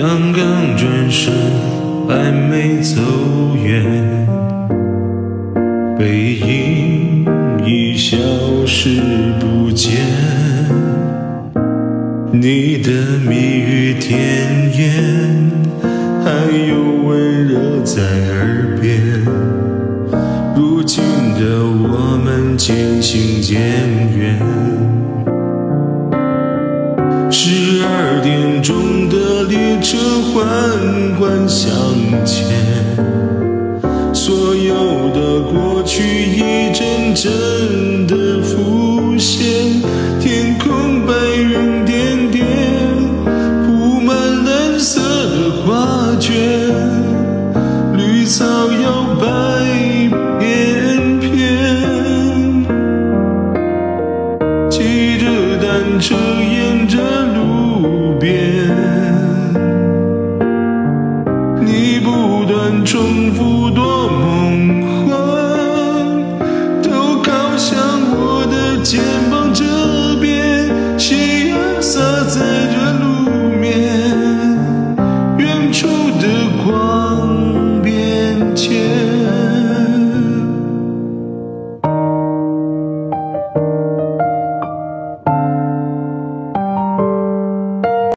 刚刚转身，还没走远，背影已消失不见。你的蜜语甜言，还有温热在耳边。如今的我们渐行渐远。十二点钟的列车缓缓向前，所有的过去一阵阵的浮现，天空白云点点，铺满蓝色的画卷，绿草摇摆翩翩，骑着单车重复多梦幻，头靠向我的肩膀这边，夕阳洒在这路面，远处。